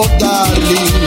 oh darling.